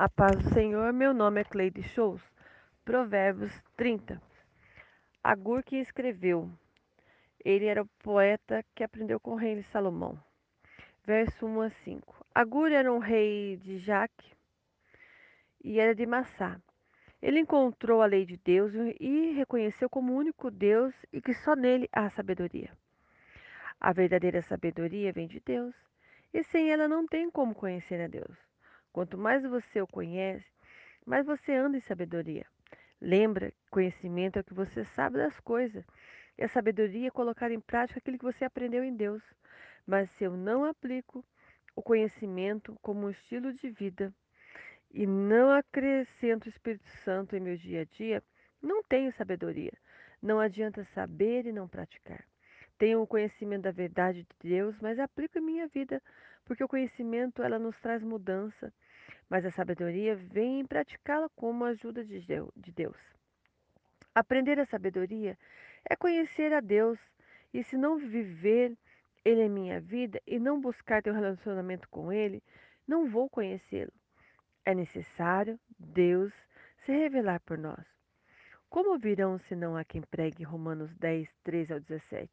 A paz do Senhor, meu nome é Cleide Shows. Provérbios 30. Agur que escreveu. Ele era o poeta que aprendeu com o rei Salomão. Verso 1 a 5. Agur era um rei de Jaque e era de Massá. Ele encontrou a lei de Deus e reconheceu como único Deus e que só nele há sabedoria. A verdadeira sabedoria vem de Deus, e sem ela não tem como conhecer a Deus. Quanto mais você o conhece, mais você anda em sabedoria. Lembra, conhecimento é o que você sabe das coisas. E a sabedoria é colocar em prática aquilo que você aprendeu em Deus. Mas se eu não aplico o conhecimento como um estilo de vida e não acrescento o Espírito Santo em meu dia a dia, não tenho sabedoria. Não adianta saber e não praticar. Tenho o conhecimento da verdade de Deus, mas aplico em minha vida, porque o conhecimento ela nos traz mudança, mas a sabedoria vem em praticá-la como ajuda de Deus. Aprender a sabedoria é conhecer a Deus, e se não viver Ele em minha vida e não buscar ter um relacionamento com Ele, não vou conhecê-lo. É necessário Deus se revelar por nós. Como virão se não há quem pregue Romanos 10, 13 ao 17?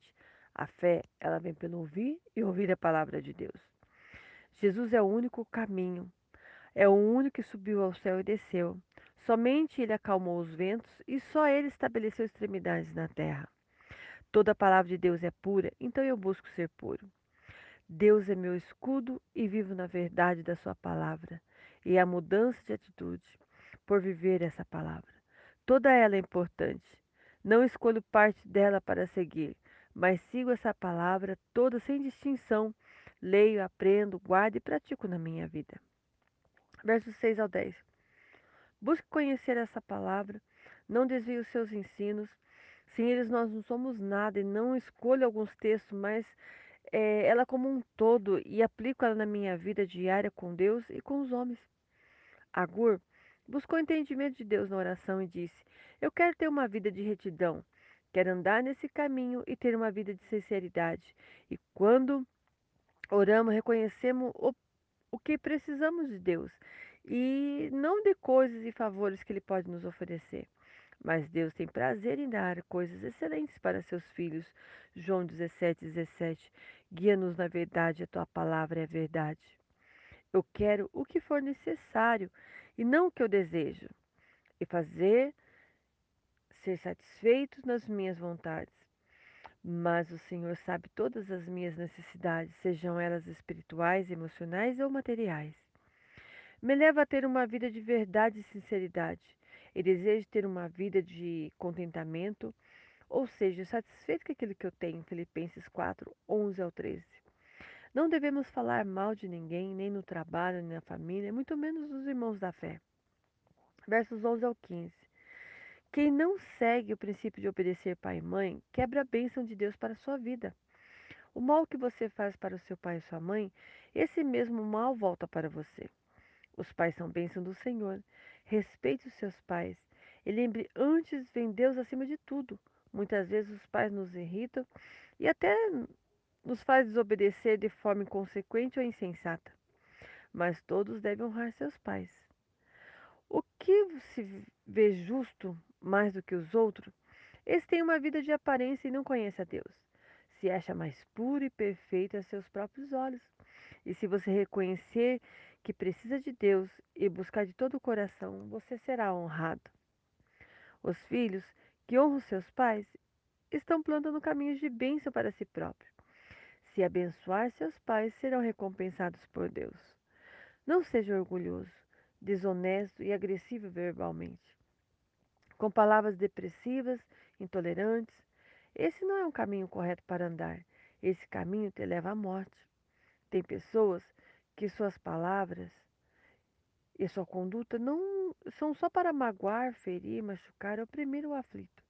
A fé, ela vem pelo ouvir e ouvir a palavra de Deus. Jesus é o único caminho, é o único que subiu ao céu e desceu. Somente ele acalmou os ventos e só ele estabeleceu extremidades na terra. Toda a palavra de Deus é pura, então eu busco ser puro. Deus é meu escudo e vivo na verdade da sua palavra. E a mudança de atitude por viver essa palavra. Toda ela é importante. Não escolho parte dela para seguir, mas sigo essa palavra toda sem distinção. Leio, aprendo, guardo e pratico na minha vida versos 6 ao 10. Busque conhecer essa palavra, não desvie os seus ensinos. Sem eles nós não somos nada e não escolho alguns textos, mas é, ela como um todo e aplico ela na minha vida diária com Deus e com os homens. Agur buscou entendimento de Deus na oração e disse: Eu quero ter uma vida de retidão, quero andar nesse caminho e ter uma vida de sinceridade. E quando oramos, reconhecemos o o que precisamos de Deus e não de coisas e favores que Ele pode nos oferecer. Mas Deus tem prazer em dar coisas excelentes para seus filhos. João 17, 17. Guia-nos na verdade, a tua palavra é a verdade. Eu quero o que for necessário e não o que eu desejo, e fazer ser satisfeitos nas minhas vontades. Mas o Senhor sabe todas as minhas necessidades, sejam elas espirituais, emocionais ou materiais. Me leva a ter uma vida de verdade e sinceridade. E desejo ter uma vida de contentamento, ou seja, satisfeito com aquilo que eu tenho. Filipenses 4, 11 ao 13. Não devemos falar mal de ninguém, nem no trabalho, nem na família, muito menos dos irmãos da fé. Versos 11 ao 15. Quem não segue o princípio de obedecer pai e mãe, quebra a bênção de Deus para a sua vida. O mal que você faz para o seu pai e sua mãe, esse mesmo mal volta para você. Os pais são bênção do Senhor. Respeite os seus pais. E lembre, antes vem Deus acima de tudo. Muitas vezes os pais nos irritam e até nos faz desobedecer de forma inconsequente ou insensata. Mas todos devem honrar seus pais. O que se vê justo mais do que os outros, esse tem uma vida de aparência e não conhece a Deus. Se acha mais puro e perfeito a seus próprios olhos. E se você reconhecer que precisa de Deus e buscar de todo o coração, você será honrado. Os filhos que honram seus pais estão plantando caminhos de bênção para si próprios. Se abençoar seus pais, serão recompensados por Deus. Não seja orgulhoso, desonesto e agressivo verbalmente com palavras depressivas, intolerantes. Esse não é um caminho correto para andar. Esse caminho te leva à morte. Tem pessoas que suas palavras e sua conduta não são só para magoar, ferir, machucar, oprimir o aflito.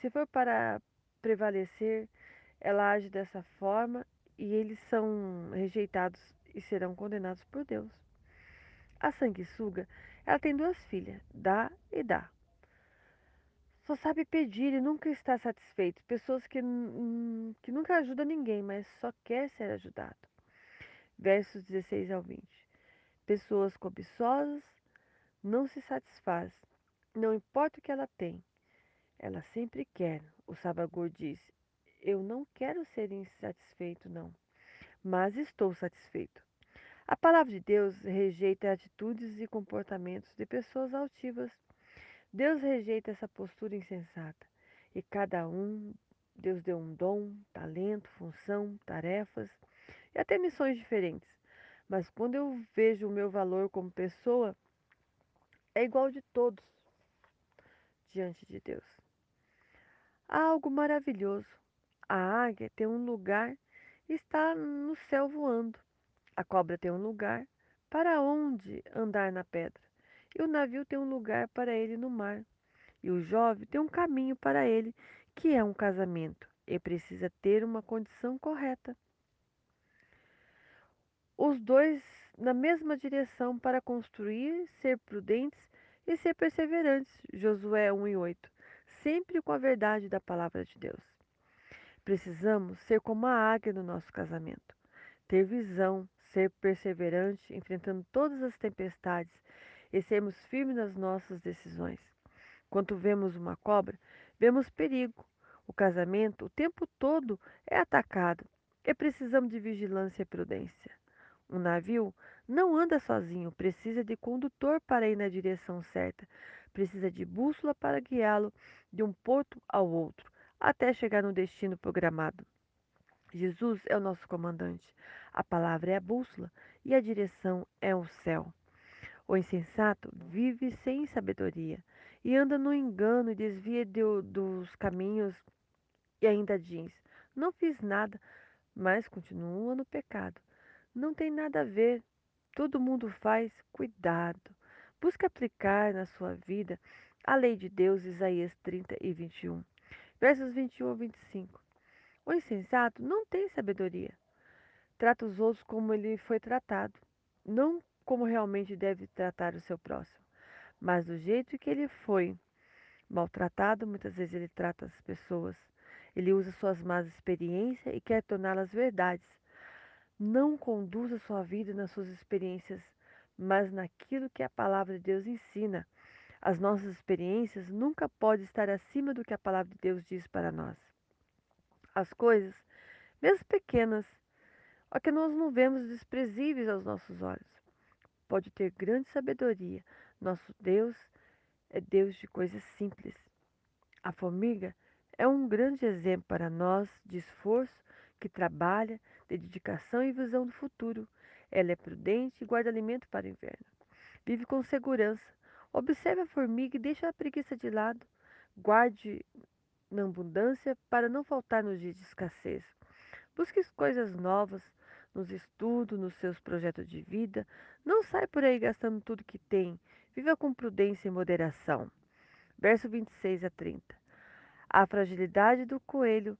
Se for para prevalecer, ela age dessa forma e eles são rejeitados e serão condenados por Deus. A sanguessuga, ela tem duas filhas, dá e dá. Só sabe pedir e nunca está satisfeito. Pessoas que, que nunca ajudam ninguém, mas só quer ser ajudado. Versos 16 ao 20. Pessoas cobiçosas não se satisfaz, não importa o que ela tem, ela sempre quer. O Sabagor diz: Eu não quero ser insatisfeito, não, mas estou satisfeito. A palavra de Deus rejeita atitudes e comportamentos de pessoas altivas. Deus rejeita essa postura insensata. E cada um, Deus deu um dom, talento, função, tarefas e até missões diferentes. Mas quando eu vejo o meu valor como pessoa, é igual de todos diante de Deus. Há algo maravilhoso. A águia tem um lugar e está no céu voando. A cobra tem um lugar para onde andar na pedra. E o navio tem um lugar para ele no mar. E o jovem tem um caminho para ele, que é um casamento. E precisa ter uma condição correta. Os dois na mesma direção para construir, ser prudentes e ser perseverantes. Josué 1 e 8. Sempre com a verdade da palavra de Deus. Precisamos ser como a águia no nosso casamento. Ter visão, ser perseverante, enfrentando todas as tempestades e sermos firmes nas nossas decisões. Quando vemos uma cobra, vemos perigo. O casamento, o tempo todo, é atacado e precisamos de vigilância e prudência. Um navio não anda sozinho, precisa de condutor para ir na direção certa, precisa de bússola para guiá-lo de um porto ao outro, até chegar no destino programado. Jesus é o nosso comandante. A palavra é a bússola e a direção é o céu. O insensato vive sem sabedoria e anda no engano e desvia de, dos caminhos e ainda diz: Não fiz nada, mas continua no pecado. Não tem nada a ver. Todo mundo faz. Cuidado. Busque aplicar na sua vida a lei de Deus, Isaías 30 e 21, versos 21 a 25. O insensato não tem sabedoria. Trata os outros como ele foi tratado, não como realmente deve tratar o seu próximo, mas do jeito que ele foi maltratado, muitas vezes ele trata as pessoas. Ele usa suas más experiências e quer torná-las verdades. Não conduza sua vida nas suas experiências, mas naquilo que a palavra de Deus ensina. As nossas experiências nunca podem estar acima do que a palavra de Deus diz para nós. As coisas, mesmo pequenas, a que nós não vemos desprezíveis aos nossos olhos, pode ter grande sabedoria. Nosso Deus é Deus de coisas simples. A formiga é um grande exemplo para nós de esforço que trabalha, de dedicação e visão do futuro. Ela é prudente e guarda alimento para o inverno. Vive com segurança. Observe a formiga e deixe a preguiça de lado. Guarde na abundância para não faltar nos dias de escassez. Busque coisas novas nos estudos, nos seus projetos de vida. Não sai por aí gastando tudo que tem. Viva com prudência e moderação. Verso 26 a 30. A fragilidade do coelho,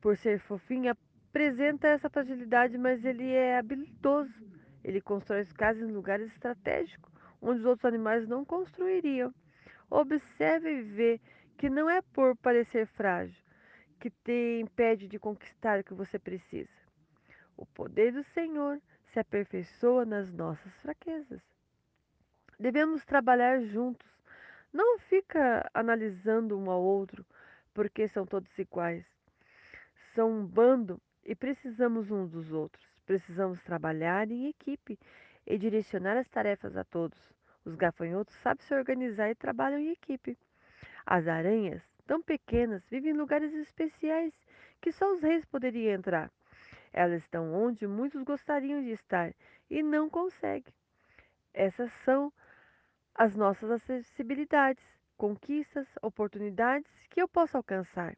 por ser fofinho, apresenta essa fragilidade, mas ele é habilidoso. Ele constrói casas em lugares estratégicos, onde os outros animais não construiriam. Observe e vê que não é por parecer frágil que te impede de conquistar o que você precisa. O poder do Senhor se aperfeiçoa nas nossas fraquezas. Devemos trabalhar juntos. Não fica analisando um ao outro, porque são todos iguais. São um bando e precisamos uns dos outros. Precisamos trabalhar em equipe e direcionar as tarefas a todos. Os gafanhotos sabem se organizar e trabalham em equipe. As aranhas, tão pequenas, vivem em lugares especiais que só os reis poderiam entrar. Elas estão onde muitos gostariam de estar e não conseguem. Essas são as nossas acessibilidades, conquistas, oportunidades que eu posso alcançar.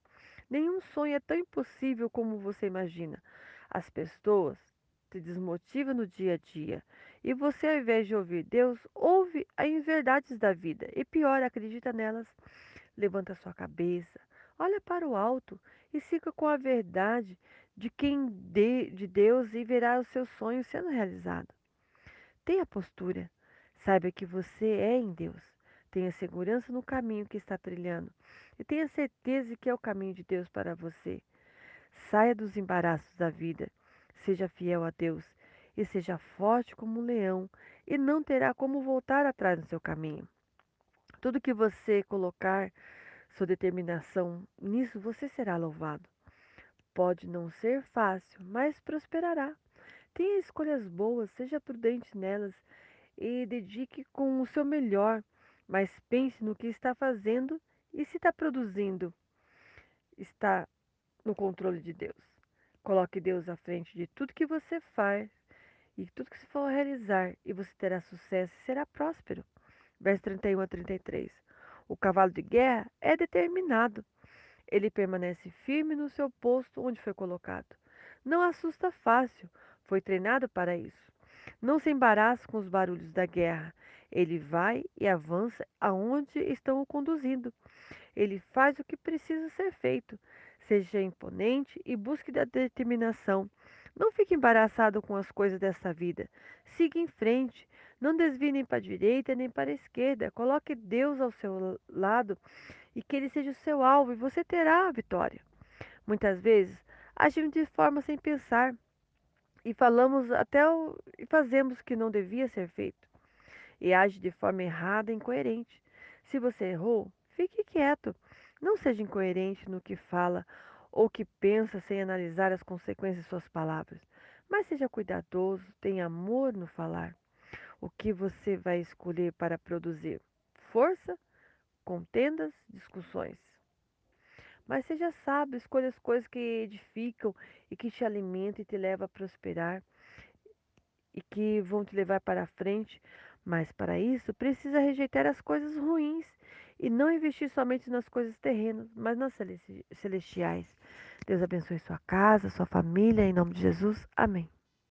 Nenhum sonho é tão impossível como você imagina. As pessoas te desmotivam no dia a dia e você, ao invés de ouvir Deus, ouve as inverdades da vida e pior, acredita nelas. Levanta sua cabeça, olha para o alto e siga com a verdade de quem de, de Deus e verá os seus sonhos sendo realizados. Tenha postura, saiba que você é em Deus. Tenha segurança no caminho que está trilhando e tenha certeza que é o caminho de Deus para você. Saia dos embaraços da vida, seja fiel a Deus e seja forte como um leão, e não terá como voltar atrás no seu caminho. Tudo que você colocar sua determinação nisso, você será louvado. Pode não ser fácil, mas prosperará. Tenha escolhas boas, seja prudente nelas e dedique com o seu melhor, mas pense no que está fazendo e se está produzindo. Está no controle de Deus. Coloque Deus à frente de tudo que você faz e tudo que você for realizar, e você terá sucesso e será próspero. Verso 31 a 33. O cavalo de guerra é determinado. Ele permanece firme no seu posto onde foi colocado. Não assusta fácil, foi treinado para isso. Não se embaraça com os barulhos da guerra. Ele vai e avança aonde estão o conduzindo. Ele faz o que precisa ser feito. Seja imponente e busque da determinação. Não fique embaraçado com as coisas dessa vida. Siga em frente. Não desvie nem para a direita nem para a esquerda. Coloque Deus ao seu lado e que Ele seja o seu alvo e você terá a vitória. Muitas vezes agimos de forma sem pensar e falamos até o, e fazemos o que não devia ser feito e age de forma errada e incoerente. Se você errou, fique quieto. Não seja incoerente no que fala ou que pensa sem analisar as consequências de suas palavras. Mas seja cuidadoso, tenha amor no falar. O que você vai escolher para produzir? Força, contendas, discussões. Mas seja sábio, escolha as coisas que edificam e que te alimentam e te levam a prosperar e que vão te levar para frente. Mas para isso, precisa rejeitar as coisas ruins e não investir somente nas coisas terrenas, mas nas celestiais. Deus abençoe sua casa, sua família, em nome de Jesus. Amém.